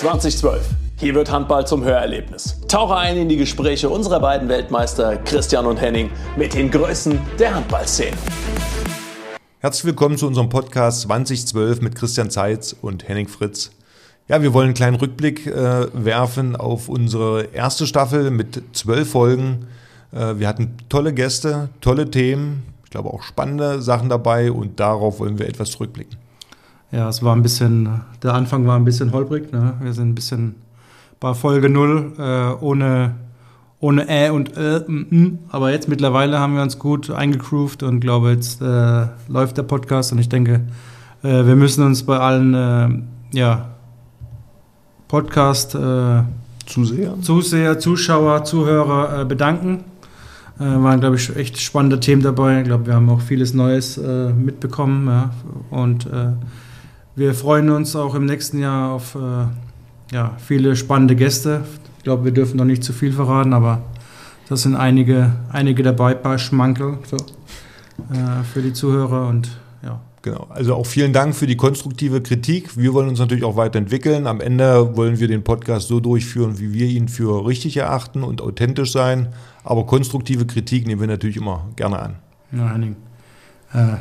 2012. Hier wird Handball zum Hörerlebnis. Tauche ein in die Gespräche unserer beiden Weltmeister Christian und Henning mit den Größen der Handballszene. Herzlich willkommen zu unserem Podcast 2012 mit Christian Zeitz und Henning Fritz. Ja, wir wollen einen kleinen Rückblick äh, werfen auf unsere erste Staffel mit zwölf Folgen. Äh, wir hatten tolle Gäste, tolle Themen, ich glaube auch spannende Sachen dabei und darauf wollen wir etwas zurückblicken. Ja, es war ein bisschen, der Anfang war ein bisschen holprig. Ne? Wir sind ein bisschen bei Folge 0 äh, ohne, ohne Ä und Ä, m, m. aber jetzt mittlerweile haben wir uns gut eingegroovt und glaube, jetzt äh, läuft der Podcast und ich denke, äh, wir müssen uns bei allen äh, ja, Podcast äh, Zuseher. Zuseher, Zuschauer, Zuhörer äh, bedanken. Waren, glaube ich, echt spannende Themen dabei. Ich glaube, wir haben auch vieles Neues mitbekommen. Ja. Und wir freuen uns auch im nächsten Jahr auf äh, ja, viele spannende Gäste. Ich glaube, wir dürfen noch nicht zu viel verraten, aber das sind einige, einige dabei, ein paar Schmankel so, äh, für die Zuhörer und ja. Genau. Also auch vielen Dank für die konstruktive Kritik. Wir wollen uns natürlich auch weiterentwickeln. Am Ende wollen wir den Podcast so durchführen, wie wir ihn für richtig erachten und authentisch sein. Aber konstruktive Kritik nehmen wir natürlich immer gerne an. Ja, Henning. Äh,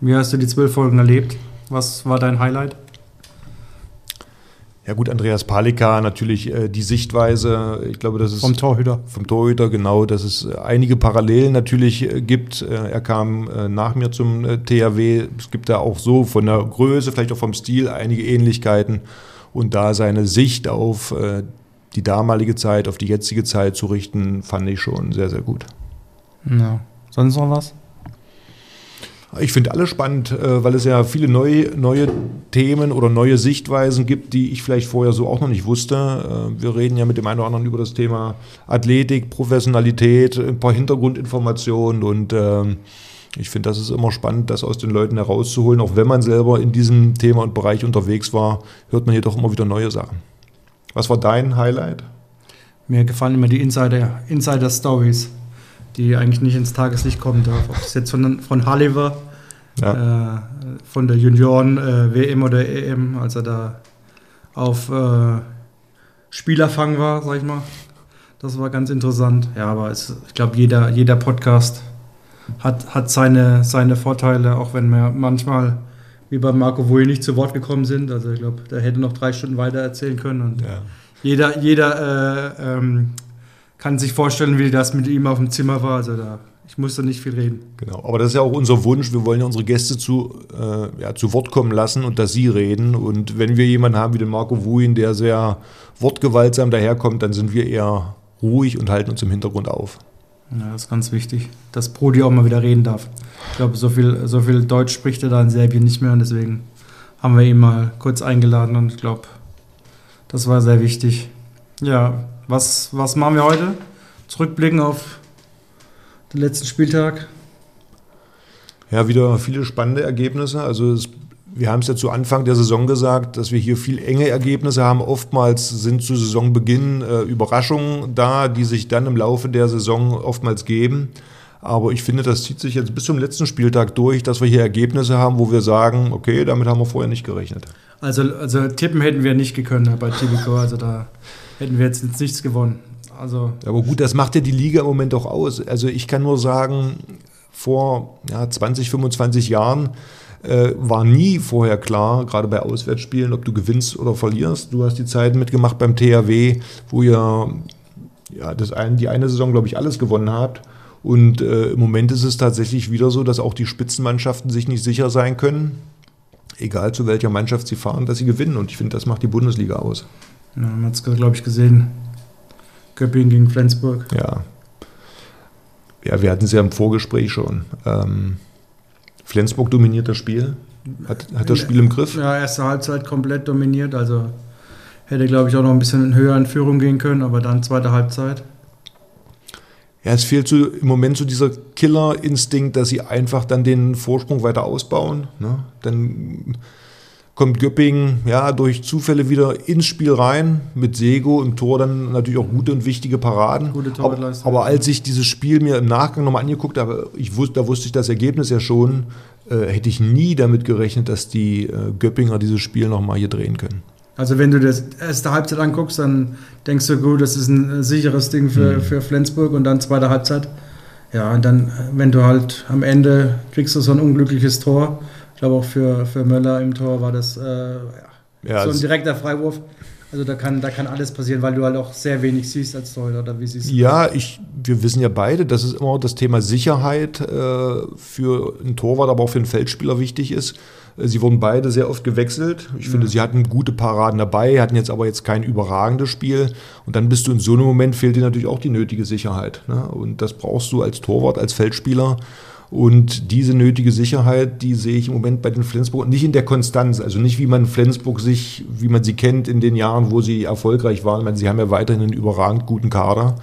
wie hast du die zwölf Folgen erlebt? Was war dein Highlight? Ja gut, Andreas Palika natürlich äh, die Sichtweise, ich glaube, das ist Vom Torhüter. vom Torhüter genau, dass es äh, einige Parallelen natürlich äh, gibt. Äh, er kam äh, nach mir zum äh, THW. Es gibt da auch so von der Größe, vielleicht auch vom Stil einige Ähnlichkeiten und da seine Sicht auf äh, die damalige Zeit, auf die jetzige Zeit zu richten, fand ich schon sehr sehr gut. Ja. Sonst noch was? Ich finde alle spannend, äh, weil es ja viele neue, neue Themen oder neue Sichtweisen gibt, die ich vielleicht vorher so auch noch nicht wusste. Äh, Wir reden ja mit dem einen oder anderen über das Thema Athletik, Professionalität, ein paar Hintergrundinformationen und ähm, ich finde, das ist immer spannend, das aus den Leuten herauszuholen. Auch wenn man selber in diesem Thema und Bereich unterwegs war, hört man jedoch immer wieder neue Sachen. Was war dein Highlight? Mir gefallen immer die Insider, Insider die eigentlich nicht ins Tageslicht kommen darf. Ob das jetzt von, von Halliver, Ja. äh, von der Junioren äh, WM oder EM, als er da auf äh, Spielerfang war, sag ich mal. Das war ganz interessant. Ja, aber es, ich glaube, jeder, jeder Podcast hat, hat seine, seine Vorteile, auch wenn wir manchmal wie bei Marco Wui nicht zu Wort gekommen sind. Also ich glaube, der hätte noch drei Stunden weiter erzählen können. Und Ja. jeder, jeder äh, ähm, kann sich vorstellen, wie das mit ihm auf dem Zimmer war. Also da, ich musste nicht viel reden. Genau, aber das ist ja auch unser Wunsch. Wir wollen ja unsere Gäste zu, äh, ja, zu Wort kommen lassen und dass sie reden. Und wenn wir jemanden haben wie den Marco Wuin, der sehr wortgewaltsam daherkommt, dann sind wir eher ruhig und halten uns im Hintergrund auf. Ja, das ist ganz wichtig, dass Prodi auch mal wieder reden darf. Ich glaube, so viel, so viel Deutsch spricht er da in Serbien nicht mehr und deswegen haben wir ihn mal kurz eingeladen und ich glaube, das war sehr wichtig. Ja, was, was machen wir heute? Zurückblicken auf den letzten Spieltag. Ja, wieder viele spannende Ergebnisse. Also es, wir haben es ja zu Anfang der Saison gesagt, dass wir hier viel enge Ergebnisse haben. Oftmals sind zu Saisonbeginn äh, Überraschungen da, die sich dann im Laufe der Saison oftmals geben. Aber ich finde, das zieht sich jetzt bis zum letzten Spieltag durch, dass wir hier Ergebnisse haben, wo wir sagen, okay, damit haben wir vorher nicht gerechnet. Also, also tippen hätten wir nicht gekonnt bei Tibico, also da hätten wir jetzt nichts gewonnen. Also Aber gut, das macht ja die Liga im Moment auch aus. Also ich kann nur sagen, vor ja, 20, 25 Jahren äh, war nie vorher klar, gerade bei Auswärtsspielen, ob du gewinnst oder verlierst. Du hast die Zeiten mitgemacht beim THW, wo ihr ja, das ein, die eine Saison, glaube ich, alles gewonnen habt. Und äh, im Moment ist es tatsächlich wieder so, dass auch die Spitzenmannschaften sich nicht sicher sein können, egal zu welcher Mannschaft sie fahren, dass sie gewinnen. Und ich finde, das macht die Bundesliga aus. ja, man hat es, glaube ich, gesehen. Göppingen gegen Flensburg. Ja. Ja, wir hatten es ja im Vorgespräch schon. Ähm, Flensburg dominiert das Spiel, hat, hat das Spiel im Griff. Ja, erste Halbzeit komplett dominiert, also hätte, glaube ich, auch noch ein bisschen höher in Führung gehen können, aber dann zweite Halbzeit. Ja, es fehlt so im Moment so dieser Killerinstinkt, dass sie einfach dann den Vorsprung weiter ausbauen. Ne? Dann kommt Göppingen ja durch Zufälle wieder ins Spiel rein, mit Sego im Tor dann natürlich auch gute und wichtige Paraden. Gute aber, aber als ich dieses Spiel mir im Nachgang nochmal angeguckt habe, ich wusste, da wusste ich das Ergebnis ja schon, äh, hätte ich nie damit gerechnet, dass die äh, Göppinger dieses Spiel nochmal hier drehen können. Also wenn du das erste Halbzeit anguckst, dann denkst du, gut, das ist ein sicheres Ding für, mhm. für Flensburg und dann zweite Halbzeit. Ja, und dann, wenn du halt am Ende kriegst du so ein unglückliches Tor. Ich glaube auch für, für Möller im Tor war das äh, ja, so ein direkter Freiwurf. Also da kann, da kann alles passieren, weil du halt auch sehr wenig siehst als Torhüter, oder wie siehst du Ja, ich, wir wissen ja beide, dass es immer das Thema Sicherheit äh, für einen Torwart, aber auch für einen Feldspieler wichtig ist. Äh, sie wurden beide sehr oft gewechselt. Ich ja. finde, sie hatten gute Paraden dabei, hatten jetzt aber jetzt kein überragendes Spiel. Und dann bist du in so einem Moment, fehlt dir natürlich auch die nötige Sicherheit. Ne? Und das brauchst du als Torwart, als Feldspieler. Und diese nötige Sicherheit, die sehe ich im Moment bei den Flensburg nicht in der Konstanz, also nicht wie man Flensburg sich, wie man sie kennt in den Jahren, wo sie erfolgreich waren. Ich meine, sie haben ja weiterhin einen überragend guten Kader,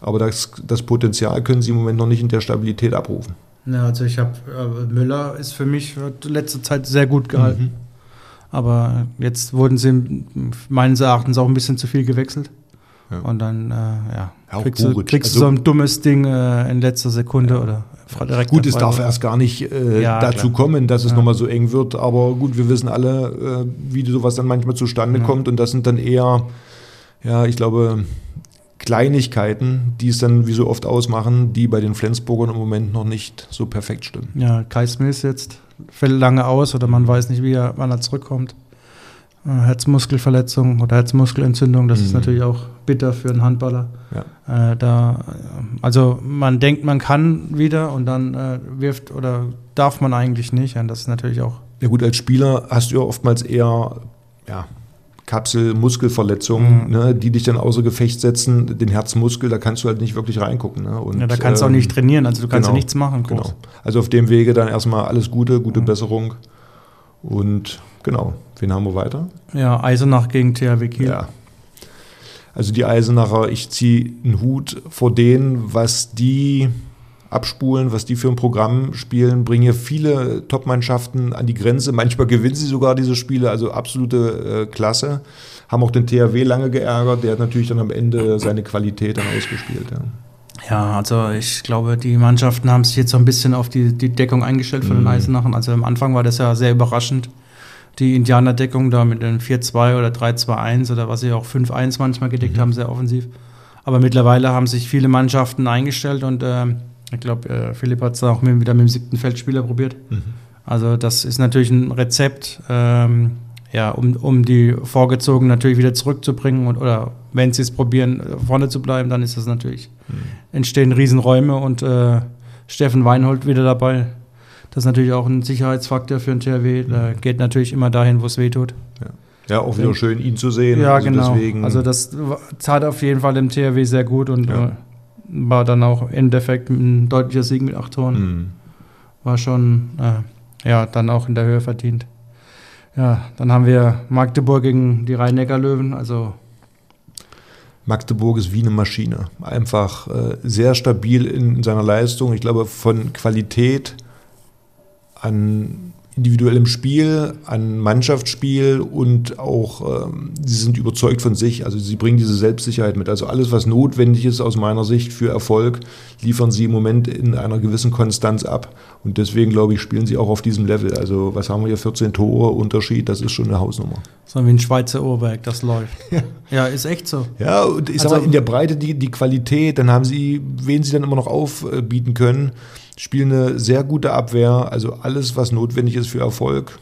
aber das, das Potenzial können sie im Moment noch nicht in der Stabilität abrufen. Ja, also ich habe äh, Müller ist für mich letzte Zeit sehr gut gehalten. Mhm. Aber jetzt wurden sie meines Erachtens auch ein bisschen zu viel gewechselt. Ja. Und dann äh, ja, ja kriegst, du, kriegst also, du, so ein dummes Ding äh, in letzter Sekunde ja. oder direkt. Gut, es darf erst gar nicht äh, dazu klar. kommen, dass es ja. nochmal so eng wird. Aber gut, wir wissen alle, äh, wie sowas dann manchmal zustande kommt. Und das sind dann eher, ja, ich glaube, Kleinigkeiten, die es dann wie so oft ausmachen, die bei den Flensburgern im Moment noch nicht so perfekt stimmen. Ja, Kai Smith jetzt fällt lange aus oder man weiß nicht, wie er, wann er zurückkommt. Äh, Herzmuskelverletzung oder Herzmuskelentzündung, das mhm. ist natürlich auch bitter für einen Handballer. Ja. Äh, da, also man denkt, man kann wieder und dann äh, wirft oder darf man eigentlich nicht. Und das ist natürlich auch. Ja gut, als Spieler hast du ja oftmals eher ja, Kapsel-Muskelverletzungen, mhm. ne, die dich dann außer Gefecht setzen. Den Herzmuskel, da kannst du halt nicht wirklich reingucken. Ne? Und, ja, da kannst du ähm, auch nicht trainieren, also du kannst genau, ja nichts machen. Groß. Genau. Also auf dem Wege dann erstmal alles Gute, gute mhm. Besserung. Und genau, wen haben wir weiter? Ja, Eisenach gegen THW Kiel. Ja. Also die Eisenacher, ich ziehe einen Hut vor denen, was die abspulen, was die für ein Programm spielen, bringen hier viele Top-Mannschaften an die Grenze. Manchmal gewinnen sie sogar diese Spiele, also absolute äh, Klasse. Haben auch den THW lange geärgert, der hat natürlich dann am Ende seine Qualität dann ausgespielt. Ja. Ja, also ich glaube, die Mannschaften haben sich jetzt so ein bisschen auf die, die Deckung eingestellt von mhm. den Eisenachen. Also am Anfang war das ja sehr überraschend, die Indianerdeckung da mit den 4-2 oder 3-2-1 oder was sie auch 5-1 manchmal gedeckt mhm. haben, sehr offensiv. Aber mittlerweile haben sich viele Mannschaften eingestellt und äh, ich glaube, äh, Philipp hat es auch mit, wieder mit dem siebten Feldspieler probiert. Mhm. Also das ist natürlich ein Rezept, ähm, ja, um, um die Vorgezogenen natürlich wieder zurückzubringen und, oder wenn sie es probieren, vorne zu bleiben, dann ist das natürlich, mhm. entstehen Riesenräume und äh, Steffen Weinhold wieder dabei. Das ist natürlich auch ein Sicherheitsfaktor für den THW. Mhm. geht natürlich immer dahin, wo es weh tut. Ja. ja. auch wieder schön, ihn zu sehen. Ja, also genau. Deswegen also das tat auf jeden Fall dem THW sehr gut und ja. äh, war dann auch im Endeffekt ein deutlicher Sieg mit acht Toren. Mhm. War schon, äh, ja, dann auch in der Höhe verdient. Ja, dann haben wir Magdeburg gegen die Rhein-Neckar-Löwen, also Magdeburg ist wie eine Maschine. Einfach äh, sehr stabil in seiner Leistung. Ich glaube, von Qualität an individuellem Spiel, an Mannschaftsspiel und auch ähm, sie sind überzeugt von sich. Also sie bringen diese Selbstsicherheit mit. Also alles, was notwendig ist aus meiner Sicht für Erfolg, liefern sie im Moment in einer gewissen Konstanz ab. Und deswegen, glaube ich, spielen sie auch auf diesem Level. Also was haben wir hier, 14 Tore Unterschied, das ist schon eine Hausnummer. So wie ein Schweizer Uhrwerk, das läuft. Ja. ja, ist echt so. Ja, und ich also, sag mal, in der Breite die, die Qualität, dann haben sie, wen sie dann immer noch aufbieten können spielen eine sehr gute Abwehr, also alles, was notwendig ist für Erfolg.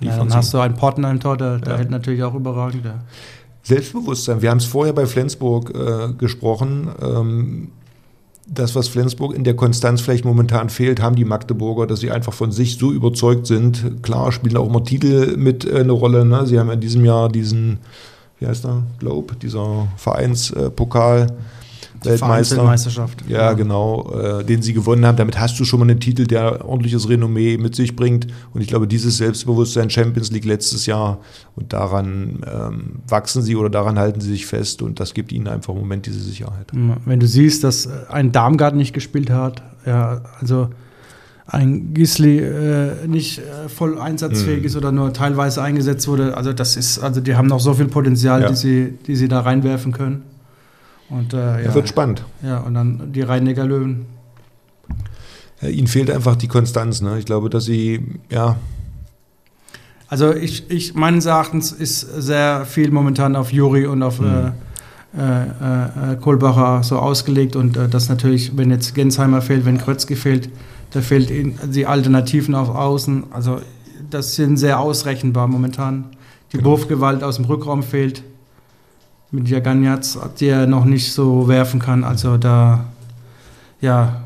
Ja, dann hast du einen Pottenheim Tor, der, der ja. hält natürlich auch überragend. Ja. Selbstbewusstsein, wir haben es vorher bei Flensburg äh, gesprochen. Ähm, das, was Flensburg in der Konstanz vielleicht momentan fehlt, haben die Magdeburger, dass sie einfach von sich so überzeugt sind. Klar spielen auch immer Titel mit äh, eine Rolle. Ne? Sie haben in diesem Jahr diesen, wie heißt der, Globe, dieser Vereinspokal. Äh, Weltmeister. Meisterschaft. Ja, ja, genau, äh, den sie gewonnen haben. Damit hast du schon mal einen Titel, der ordentliches Renommee mit sich bringt. Und ich glaube, dieses Selbstbewusstsein Champions League letztes Jahr und daran ähm, wachsen sie oder daran halten sie sich fest und das gibt ihnen einfach im Moment diese Sicherheit. Wenn du siehst, dass ein Darmgard nicht gespielt hat, ja, also ein Gisli äh, nicht äh, voll einsatzfähig mhm. ist oder nur teilweise eingesetzt wurde. Also das ist, also die haben noch so viel Potenzial, ja. die, sie, die sie da reinwerfen können. Und, äh, ja, wird spannend. Ja, und dann die Rhein-Neckar Löwen. Ja, ihnen fehlt einfach die Konstanz. Ne? Ich glaube, dass sie, ja. Also ich, ich meines Erachtens ist sehr viel momentan auf Juri und auf mhm. äh, äh, Kohlbacher so ausgelegt und äh, das natürlich, wenn jetzt Gensheimer fehlt, wenn Krötzke fehlt, da fehlt die Alternativen auf Außen. Also das sind sehr ausrechenbar momentan. Die genau. Wurfgewalt aus dem Rückraum fehlt. Mit Jaganjatz, der noch nicht so werfen kann. Also da, ja.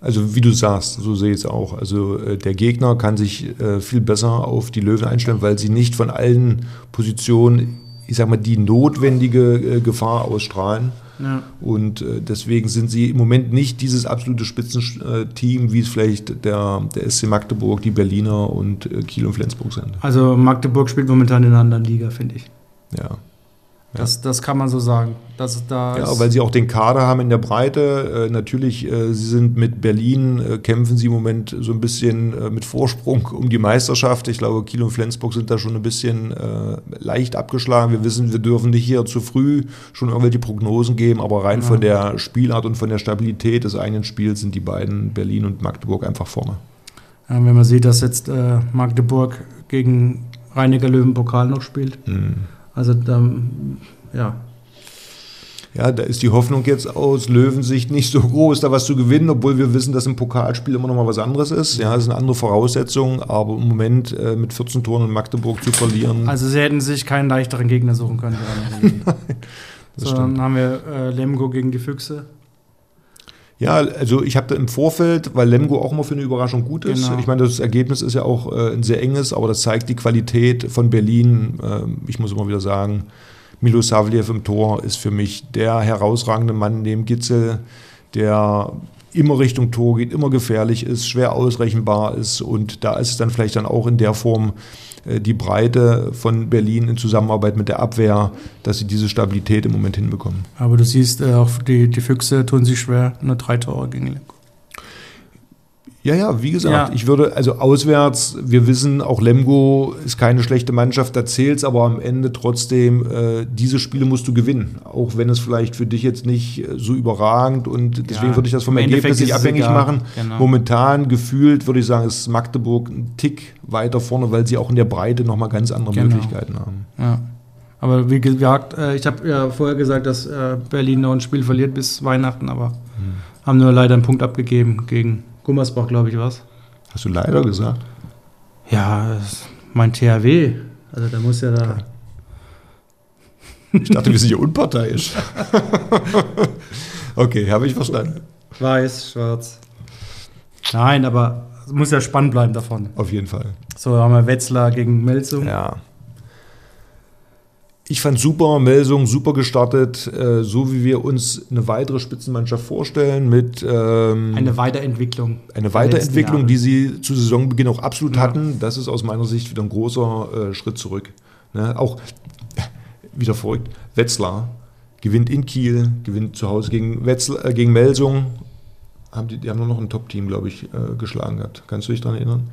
Also wie du sagst, so sehe ich es auch. Also äh, der Gegner kann sich äh, viel besser auf die Löwen einstellen, weil sie nicht von allen Positionen, ich sag mal, die notwendige äh, Gefahr ausstrahlen. Ja. Und äh, deswegen sind sie im Moment nicht dieses absolute Spitzenteam, wie es vielleicht der, der SC Magdeburg, die Berliner und äh, Kiel und Flensburg sind. Also Magdeburg spielt momentan in einer anderen Liga, finde ich. Ja. Das, das kann man so sagen. Das, da ja, weil sie auch den Kader haben in der Breite. Äh, natürlich, äh, sie sind mit Berlin, äh, kämpfen sie im Moment so ein bisschen äh, mit Vorsprung um die Meisterschaft. Ich glaube, Kiel und Flensburg sind da schon ein bisschen äh, leicht abgeschlagen. Wir wissen, wir dürfen nicht hier zu früh schon irgendwelche Prognosen geben, aber rein ja. von der Spielart und von der Stabilität des eigenen Spiels sind die beiden, Berlin und Magdeburg, einfach vorne. Ja, wenn man sieht, dass jetzt äh, Magdeburg gegen Reiniger Löwen Pokal noch spielt. Mhm also da, ja. Ja, da ist die Hoffnung jetzt aus Löwensicht nicht so groß, da was zu gewinnen, obwohl wir wissen, dass im Pokalspiel immer noch mal was anderes ist. Ja, das ist eine andere Voraussetzung, aber im Moment äh, mit 14 Toren in Magdeburg zu verlieren. Also sie hätten sich keinen leichteren Gegner suchen können. Nein, das so, dann haben wir äh, Lemgo gegen die Füchse. Ja, also ich habe im Vorfeld, weil Lemgo auch immer für eine Überraschung gut ist. Genau. Ich meine, das Ergebnis ist ja auch äh, ein sehr enges, aber das zeigt die Qualität von Berlin. Ähm, ich muss immer wieder sagen, Milo Savliev im Tor ist für mich der herausragende Mann neben Gitzel, der immer Richtung Tor geht, immer gefährlich ist, schwer ausrechenbar ist und da ist es dann vielleicht dann auch in der Form äh, die Breite von Berlin in Zusammenarbeit mit der Abwehr, dass sie diese Stabilität im Moment hinbekommen. Aber du siehst, äh, auch die, die Füchse tun sich schwer, nur drei Tore gegen Lemgo. Ja, ja, wie gesagt, ja. ich würde, also auswärts, wir wissen, auch Lemgo ist keine schlechte Mannschaft, da zählt es aber am Ende trotzdem, äh, diese Spiele musst du gewinnen. Auch wenn es vielleicht für dich jetzt nicht äh, so überragend und deswegen ja, würde ich das vom Ergebnis nicht abhängig egal. machen. Genau. Momentan gefühlt würde ich sagen, ist Magdeburg ein Tick weiter vorne, weil sie auch in der Breite nochmal ganz andere genau. Möglichkeiten haben. Ja. Aber wie gesagt, äh, ich habe ja vorher gesagt, dass äh, Berlin noch ein Spiel verliert bis Weihnachten, aber hm. haben nur leider einen Punkt abgegeben gegen Gummersbach, glaube ich, was. Hast du leider gesagt? Ja, mein THW. Also da muss ja da. Ich dachte, wir sind hier unparteiisch. okay, habe ich verstanden. Weiß, schwarz. Nein, aber es muss ja spannend bleiben davon. Auf jeden Fall. So haben wir Wetzlar gegen Melsung. Ja. Ich fand super, Melsung super gestartet, äh, so wie wir uns eine weitere Spitzenmannschaft vorstellen mit ähm, eine Weiterentwicklung. Eine Weiterentwicklung, die sie zu Saisonbeginn auch absolut ja. hatten. Das ist aus meiner Sicht wieder ein großer äh, Schritt zurück. Ne? Auch wieder verrückt. Wetzlar gewinnt in Kiel, gewinnt zu Hause gegen, Wetzlar, äh, gegen Melsung. Haben die, die haben nur noch ein Top-Team, glaube ich, äh, geschlagen gehabt. Kannst du dich daran erinnern?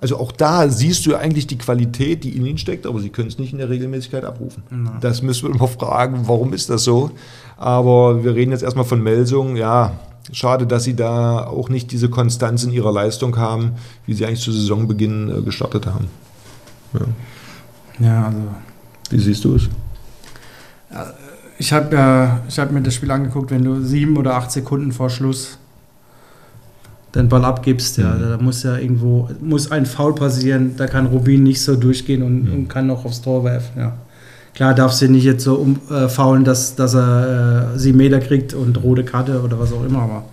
Also auch da siehst du eigentlich die Qualität, die in ihnen steckt, aber sie können es nicht in der Regelmäßigkeit abrufen. Nein. Das müssen wir immer fragen, warum ist das so? Aber wir reden jetzt erstmal von Melsung. Ja, schade, dass sie da auch nicht diese Konstanz in ihrer Leistung haben, wie sie eigentlich zu Saisonbeginn äh, gestartet haben. Ja, ja also. Wie siehst du es? Ich habe ja, hab mir das Spiel angeguckt, wenn du sieben oder acht Sekunden vor Schluss den Ball abgibst, ja, mhm. da muss ja irgendwo, muss ein Foul passieren, da kann Rubin nicht so durchgehen und, mhm. und kann noch aufs Tor werfen, ja. Klar darf sie nicht jetzt so umfaulen, äh, dass, dass er äh, sieben Meter kriegt und rote Karte oder was auch immer, aber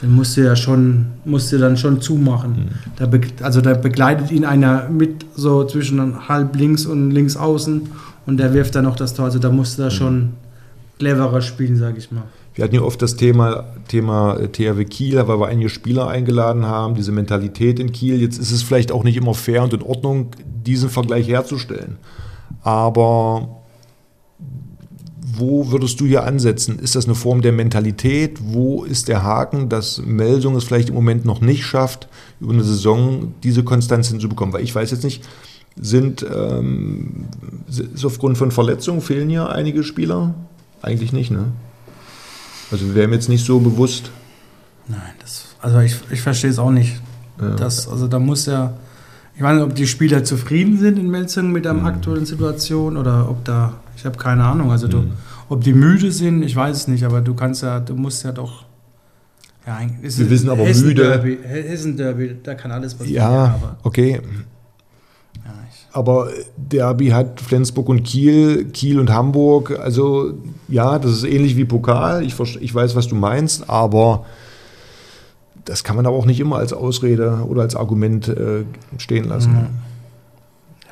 dann musst du ja schon, musst du dann schon zumachen. Mhm. Da also da begleitet ihn einer mit so zwischen halb links und links außen und der wirft dann noch das Tor. Also da musst du da schon cleverer spielen, sage ich mal. Wir hatten ja oft das Thema, Thema äh, THW Kiel, weil wir einige Spieler eingeladen haben, diese Mentalität in Kiel. Jetzt ist es vielleicht auch nicht immer fair und in Ordnung, diesen Vergleich herzustellen. Aber wo würdest du hier ansetzen? Ist das eine Form der Mentalität? Wo ist der Haken, dass Meldung es vielleicht im Moment noch nicht schafft, über eine Saison diese Konstanz hinzubekommen? Weil ich weiß jetzt nicht, sind ähm, aufgrund von Verletzungen fehlen hier einige Spieler? Eigentlich nicht, ne? Also wäre mir jetzt nicht so bewusst. Nein, das, also ich, ich verstehe es auch nicht. Ja. Das, also da muss ja Ich weiß nicht, ob die Spieler zufrieden sind in Melzing mit der mhm. aktuellen Situation oder ob da, ich habe keine Ahnung. Also, du, mhm. ob die müde sind, ich weiß es nicht, aber du kannst ja, du musst ja doch. Ja, Wir wissen aber Hessen müde. Derby, Hessen Derby, da kann alles passieren. Ja, okay. Aber Derby hat Flensburg und Kiel, Kiel und Hamburg. Also ja, das ist ähnlich wie Pokal. Ich, ich weiß, was du meinst, aber das kann man aber auch nicht immer als Ausrede oder als Argument äh, stehen lassen. Mhm.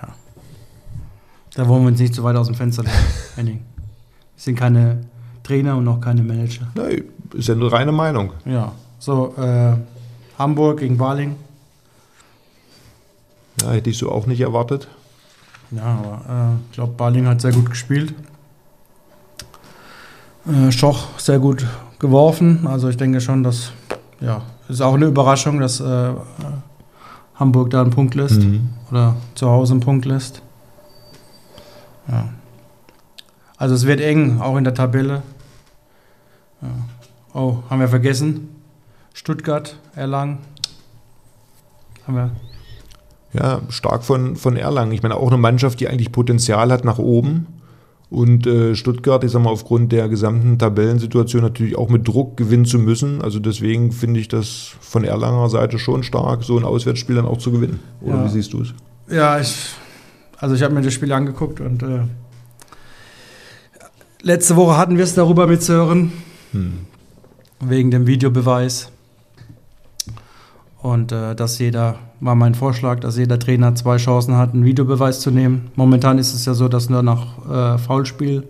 Ja. Da wollen wir uns nicht zu weit aus dem Fenster legen. wir sind keine Trainer und noch keine Manager. Nein, ist ja eine reine Meinung. Ja. So, äh, Hamburg gegen Baling. Ja, hätte ich so auch nicht erwartet. Ja, aber äh, ich glaube, Baling hat sehr gut gespielt. Äh, Schoch sehr gut geworfen. Also ich denke schon, dass ja, ist auch eine Überraschung, dass äh, Hamburg da einen Punkt lässt mhm. oder zu Hause einen Punkt lässt. Ja. Also es wird eng, auch in der Tabelle. Ja. Oh, haben wir vergessen? Stuttgart, Erlangen. Haben wir ja, stark von, von Erlangen. Ich meine, auch eine Mannschaft, die eigentlich Potenzial hat nach oben. Und äh, Stuttgart, ich sag mal, aufgrund der gesamten Tabellensituation natürlich auch mit Druck gewinnen zu müssen. Also deswegen finde ich das von Erlanger Seite schon stark, so ein Auswärtsspiel dann auch zu gewinnen. Oder ja. wie siehst du es? Ja, ich, also ich habe mir das Spiel angeguckt und äh, letzte Woche hatten wir es darüber mit Sören, hm. wegen dem Videobeweis. Und äh, dass jeder, war mein Vorschlag, dass jeder Trainer zwei Chancen hat, einen Videobeweis zu nehmen. Momentan ist es ja so, dass nur nach äh, Foulspiel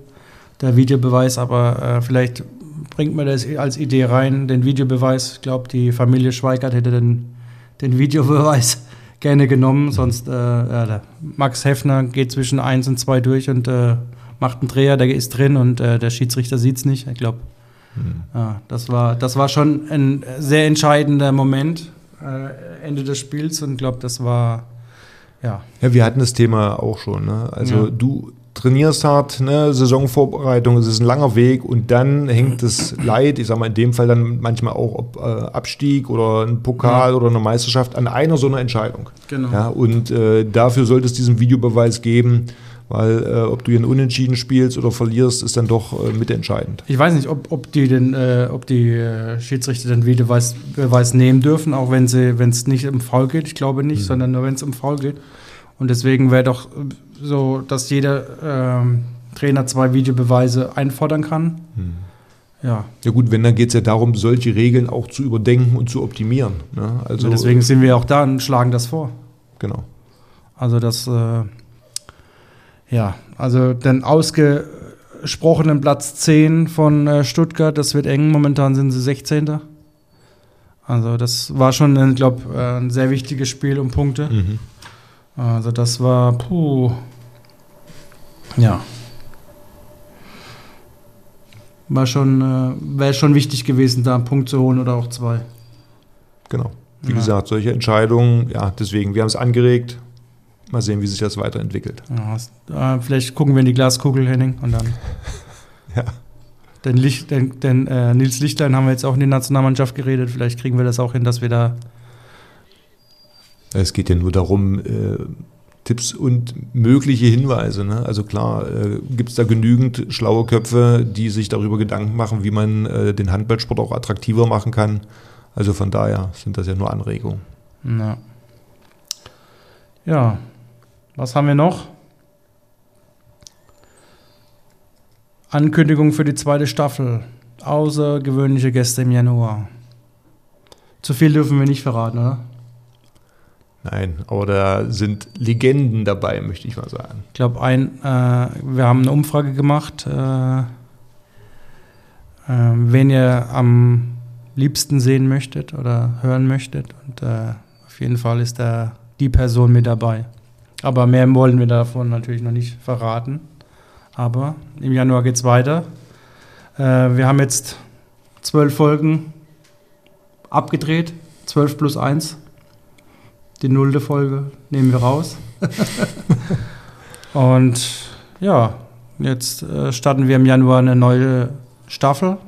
der Videobeweis, aber äh, vielleicht bringt man das als Idee rein, den Videobeweis. Ich glaube, die Familie Schweigert hätte den, den Videobeweis gerne genommen, sonst äh, ja, Max Heffner geht zwischen 1 und 2 durch und äh, macht einen Dreher, der ist drin und äh, der Schiedsrichter sieht es nicht. Ich glaube, hm. ja, das, war, das war schon ein sehr entscheidender Moment äh, Ende des Spiels und glaube, das war ja. Ja, wir hatten das Thema auch schon. Ne? Also ja. du trainierst hart, ne? Saisonvorbereitung, es ist ein langer Weg und dann hängt das Leid, ich sag mal in dem Fall dann manchmal auch ob äh, Abstieg oder ein Pokal ja. oder eine Meisterschaft an einer so einer Entscheidung. Genau. Ja, und äh, dafür sollte es diesen Videobeweis geben, weil äh, ob du hier einen Unentschieden spielst oder verlierst, ist dann doch äh, mitentscheidend. Ich weiß nicht, ob, ob die, den, äh, ob die äh, Schiedsrichter den Videobeweis Beweis nehmen dürfen, auch wenn es nicht um Foul geht. Ich glaube nicht, mhm. sondern nur wenn es um Foul geht. Und deswegen wäre doch so, dass jeder ähm, Trainer zwei Videobeweise einfordern kann. Mhm. Ja. ja gut, wenn, dann geht es ja darum, solche Regeln auch zu überdenken und zu optimieren. Ne? Also, ja, deswegen sind wir auch da und schlagen das vor. Genau. Also das äh, ja, also den ausgesprochenen Platz 10 von äh, Stuttgart, das wird eng. Momentan sind sie 16. Also das war schon, ich glaube, äh, ein sehr wichtiges Spiel um Punkte. Mhm. Also das war, puh, ja. War schon, äh, wäre schon wichtig gewesen, da einen Punkt zu holen oder auch zwei. Genau. Wie ja. gesagt, solche Entscheidungen, ja, deswegen, wir haben es angeregt, Mal sehen, wie sich das weiterentwickelt. Ja, äh, vielleicht gucken wir in die Glaskugel, Henning, und dann. ja. Den, Licht, den, den äh, Nils Lichtlein haben wir jetzt auch in die Nationalmannschaft geredet. Vielleicht kriegen wir das auch hin, dass wir da. Es geht ja nur darum, äh, Tipps und mögliche Hinweise. Ne? Also klar, äh, gibt es da genügend schlaue Köpfe, die sich darüber Gedanken machen, wie man äh, den Handballsport auch attraktiver machen kann. Also von daher sind das ja nur Anregungen. Ja. ja. Was haben wir noch? Ankündigung für die zweite Staffel. Außergewöhnliche Gäste im Januar. Zu viel dürfen wir nicht verraten, oder? Nein, aber da sind Legenden dabei, möchte ich mal sagen. Ich glaube, ein, äh, wir haben eine Umfrage gemacht, äh, äh, wen ihr am liebsten sehen möchtet oder hören möchtet. Und äh, auf jeden Fall ist da die Person mit dabei. Aber mehr wollen wir davon natürlich noch nicht verraten. Aber im Januar geht es weiter. Äh, wir haben jetzt zwölf Folgen abgedreht, zwölf plus eins. Die nullte Folge nehmen wir raus. Und ja, jetzt äh, starten wir im Januar eine neue Staffel.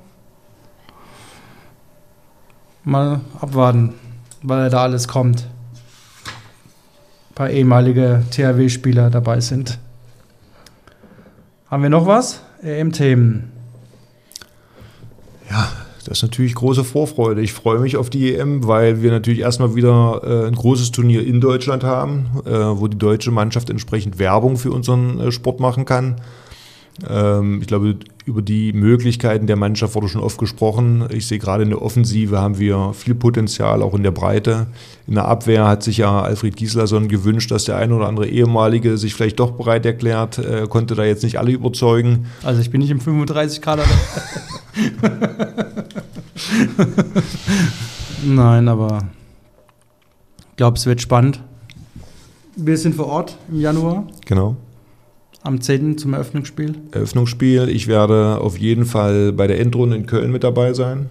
Mal abwarten, weil da alles kommt. Ein paar ehemalige THW-Spieler dabei sind. Haben wir noch was? EM-Themen. Ja, das ist natürlich große Vorfreude. Ich freue mich auf die EM, weil wir natürlich erstmal wieder äh, ein großes Turnier in Deutschland haben, äh, wo die deutsche Mannschaft entsprechend Werbung für unseren äh, Sport machen kann. Ähm, ich glaube, über die Möglichkeiten der Mannschaft wurde schon oft gesprochen. Ich sehe gerade in der Offensive haben wir viel Potenzial, auch in der Breite. In der Abwehr hat sich ja Alfred Gislason gewünscht, dass der ein oder andere ehemalige sich vielleicht doch bereit erklärt. Er konnte da jetzt nicht alle überzeugen. Also ich bin nicht im 35 Kader. Nein, aber ich glaube, es wird spannend. Wir sind vor Ort im Januar. Genau am 10. zum Eröffnungsspiel? Eröffnungsspiel. Ich werde auf jeden Fall bei der Endrunde in Köln mit dabei sein.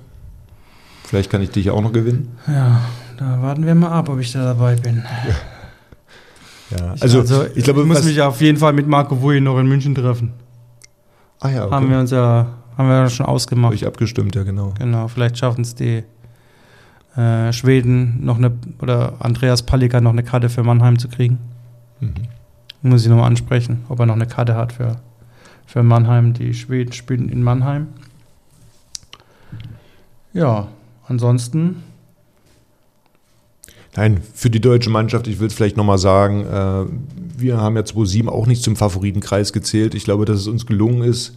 Vielleicht kann ich dich auch noch gewinnen. Ja, da warten wir mal ab, ob ich da dabei bin. Ja, also, ich, also, ich glaube, ich muss mich auf jeden Fall mit Marco Wui noch in München treffen. Ah ja, okay. Haben wir uns ja, haben wir schon ausgemacht. Ich abgestimmt, ja genau. Genau, vielleicht schaffen es die äh, Schweden noch eine, oder Andreas Palika noch eine Karte für Mannheim zu kriegen. Mhm. Muss ich nochmal ansprechen, ob er noch eine Karte hat für, für Mannheim. Die Schweden spielen in Mannheim. Ja, ansonsten. Nein, für die deutsche Mannschaft, ich will es vielleicht nochmal sagen, äh, wir haben ja 2007 auch nicht zum Favoritenkreis gezählt. Ich glaube, dass es uns gelungen ist,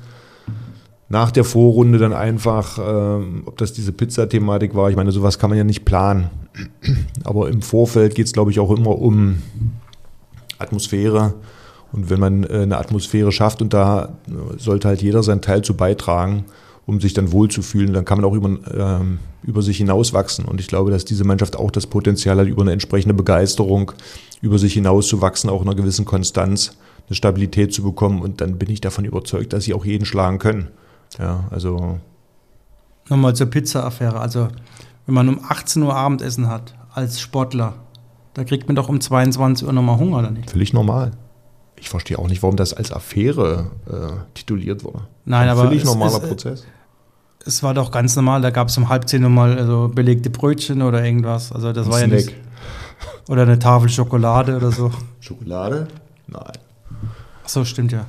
nach der Vorrunde dann einfach, äh, ob das diese Pizza-Thematik war, ich meine, sowas kann man ja nicht planen. Aber im Vorfeld geht es, glaube ich, auch immer um Atmosphäre. Und wenn man äh, eine Atmosphäre schafft und da äh, sollte halt jeder seinen Teil zu beitragen, um sich dann wohlzufühlen, dann kann man auch über, ähm, über sich hinauswachsen. Und ich glaube, dass diese Mannschaft auch das Potenzial hat, über eine entsprechende Begeisterung über sich hinauszuwachsen, auch in einer gewissen Konstanz, eine Stabilität zu bekommen. Und dann bin ich davon überzeugt, dass sie auch jeden schlagen können. Ja, also. Nochmal zur Pizza-Affäre. Also, wenn man um 18 Uhr Abendessen hat als Sportler, da kriegt man doch um 22 Uhr nochmal Hunger, oder nicht? Völlig normal. Ich verstehe auch nicht, warum das als Affäre äh, tituliert wurde. Nein, Ein aber. Völlig normaler es, Prozess. Es war doch ganz normal, da gab es um halb zehn nochmal also belegte Brötchen oder irgendwas. Also das Ein war Snack. ja nicht. Oder eine Tafel Schokolade oder so. Schokolade? Nein. Ach so, stimmt ja.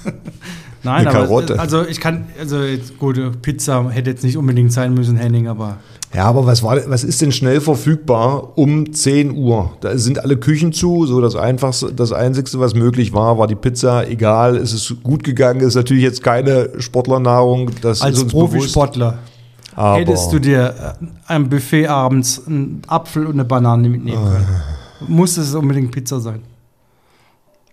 Nein, eine Karotte. aber also ich kann, also jetzt, gut, Pizza hätte jetzt nicht unbedingt sein müssen, Henning, aber ja, aber was, war, was ist denn schnell verfügbar um 10 Uhr? Da sind alle Küchen zu, so das einfachste, das Einzigste, was möglich war, war die Pizza. Egal, es ist gut gegangen, ist natürlich jetzt keine Sportlernahrung. Das Als Profisportler hättest du dir äh, am Buffet abends einen Apfel und eine Banane mitnehmen können. Äh. Muss es unbedingt Pizza sein?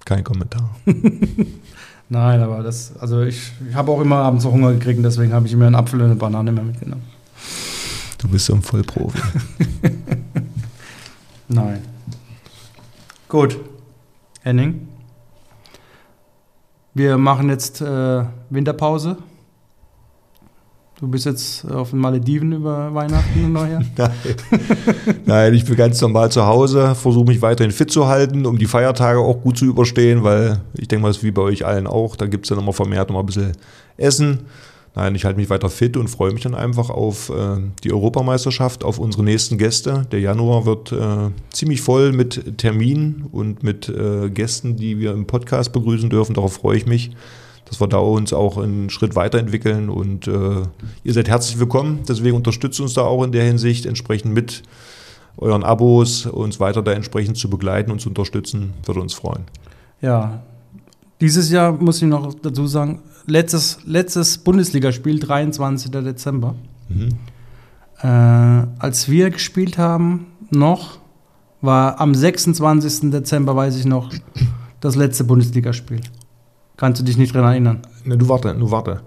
Kein Kommentar. Nein, aber das, also ich, ich habe auch immer abends Hunger gekriegt, deswegen habe ich mir einen Apfel und eine Banane mehr mitgenommen. Du bist so ein Vollprofi. Nein. Gut. Henning. Wir machen jetzt äh, Winterpause. Du bist jetzt auf den Malediven über Weihnachten und Neujahr? Nein. Nein, ich bin ganz normal zu Hause, versuche mich weiterhin fit zu halten, um die Feiertage auch gut zu überstehen, weil ich denke mal, es ist wie bei euch allen auch. Da gibt es dann immer vermehrt noch mal ein bisschen Essen. Nein, ich halte mich weiter fit und freue mich dann einfach auf äh, die Europameisterschaft, auf unsere nächsten Gäste. Der Januar wird äh, ziemlich voll mit Terminen und mit äh, Gästen, die wir im Podcast begrüßen dürfen. Darauf freue ich mich, dass wir da uns auch einen Schritt weiterentwickeln und äh, ihr seid herzlich willkommen. Deswegen unterstützt uns da auch in der Hinsicht entsprechend mit euren Abos, uns weiter da entsprechend zu begleiten und zu unterstützen, würde uns freuen. Ja, dieses Jahr muss ich noch dazu sagen, letztes, letztes Bundesligaspiel, 23. Dezember. Mhm. Äh, als wir gespielt haben, noch, war am 26. Dezember, weiß ich noch, das letzte Bundesligaspiel. Kannst du dich nicht dran erinnern? Ne, du warte, du warte.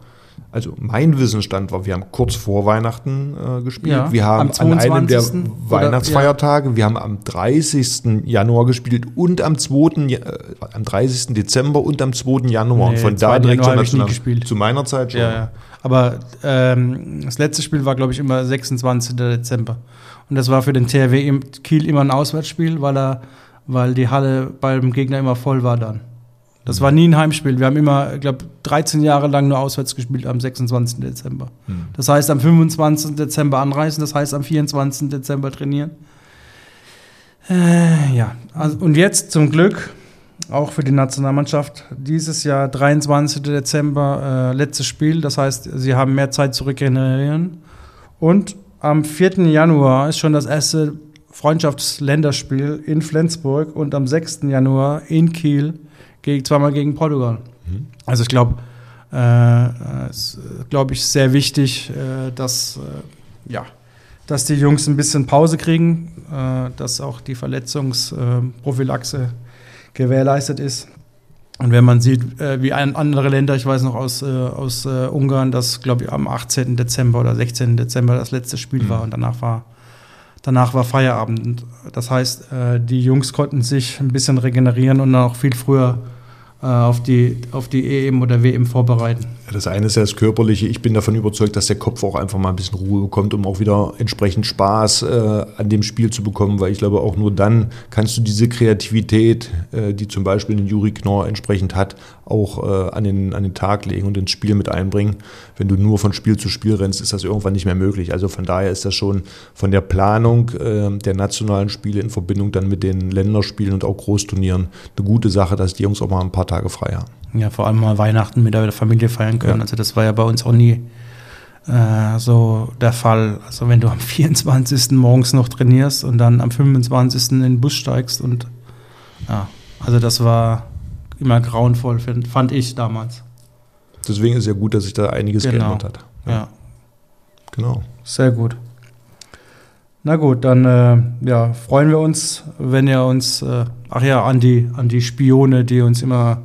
Also mein Wissensstand war, wir haben kurz vor Weihnachten äh, gespielt. Ja, wir haben an einem der Weihnachtsfeiertage, ja. wir haben am 30. Januar gespielt und am 2. Äh, am 30. Dezember und am 2. Januar. Nee, und von da direkt Januar schon gespielt. zu meiner Zeit schon. Ja, ja. Aber ähm, das letzte Spiel war, glaube ich, immer 26. Dezember. Und das war für den THW Kiel immer ein Auswärtsspiel, weil, er, weil die Halle beim Gegner immer voll war dann. Das war nie ein Heimspiel. Wir haben immer, ich glaube, 13 Jahre lang nur auswärts gespielt am 26. Dezember. Mhm. Das heißt, am 25. Dezember anreisen, das heißt, am 24. Dezember trainieren. Äh, ja, also, und jetzt zum Glück auch für die Nationalmannschaft dieses Jahr 23. Dezember äh, letztes Spiel. Das heißt, sie haben mehr Zeit zu regenerieren. Und am 4. Januar ist schon das erste Freundschaftsländerspiel in Flensburg und am 6. Januar in Kiel gegen, zweimal gegen Portugal. Mhm. Also ich glaube, äh, ist, glaube ich, sehr wichtig, äh, dass, äh, ja, dass die Jungs ein bisschen Pause kriegen, äh, dass auch die Verletzungsprophylaxe gewährleistet ist. Und wenn man sieht, äh, wie andere Länder, ich weiß noch aus, äh, aus Ungarn, dass, glaube ich, am 18. Dezember oder 16. Dezember das letzte Spiel mhm. war und danach war danach war Feierabend. Das heißt, die Jungs konnten sich ein bisschen regenerieren und dann auch viel früher äh, auf die, auf die EM oder WM vorbereiten. Das eine ist ja das Körperliche. Ich bin davon überzeugt, dass der Kopf auch einfach mal ein bisschen Ruhe bekommt, um auch wieder entsprechend Spaß äh, an dem Spiel zu bekommen, weil ich glaube, auch nur dann kannst du diese Kreativität, äh, die zum Beispiel den Juri Knorr entsprechend hat, auch äh, an, den, an den Tag legen und ins Spiel mit einbringen. Wenn du nur von Spiel zu Spiel rennst, ist das irgendwann nicht mehr möglich. Also von daher ist das schon von der Planung äh, der nationalen Spiele in Verbindung dann mit den Länderspielen und auch Großturnieren eine gute Sache, dass die Jungs auch mal ein paar Tage frei haben. Ja, vor allem mal Weihnachten mit der Familie feiern können. Ja. Also das war ja bei uns auch nie äh, so der Fall. Also wenn du am 24. morgens noch trainierst und dann am 25. in den Bus steigst und ja, also das war immer grauenvoll, fand ich damals. Deswegen ist es ja gut, dass sich da einiges genau. geändert hat. Ja. ja. Genau. Sehr gut. Na gut, dann äh, ja, freuen wir uns, wenn ihr uns, äh, ach ja, an die, an die Spione, die uns immer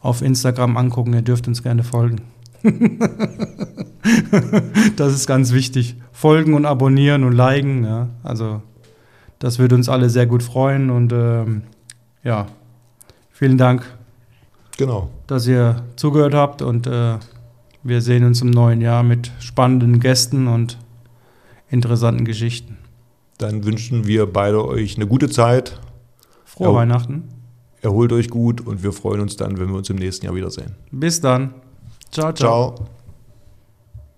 auf Instagram angucken. Ihr dürft uns gerne folgen. das ist ganz wichtig. Folgen und abonnieren und liken. Ja. Also, das würde uns alle sehr gut freuen. Und ähm, ja, vielen Dank, genau. dass ihr zugehört habt. Und äh, wir sehen uns im neuen Jahr mit spannenden Gästen und interessanten Geschichten. Dann wünschen wir beide euch eine gute Zeit. Frohe ja. Weihnachten. Erholt euch gut und wir freuen uns dann, wenn wir uns im nächsten Jahr wiedersehen. Bis dann. Ciao, ciao. ciao.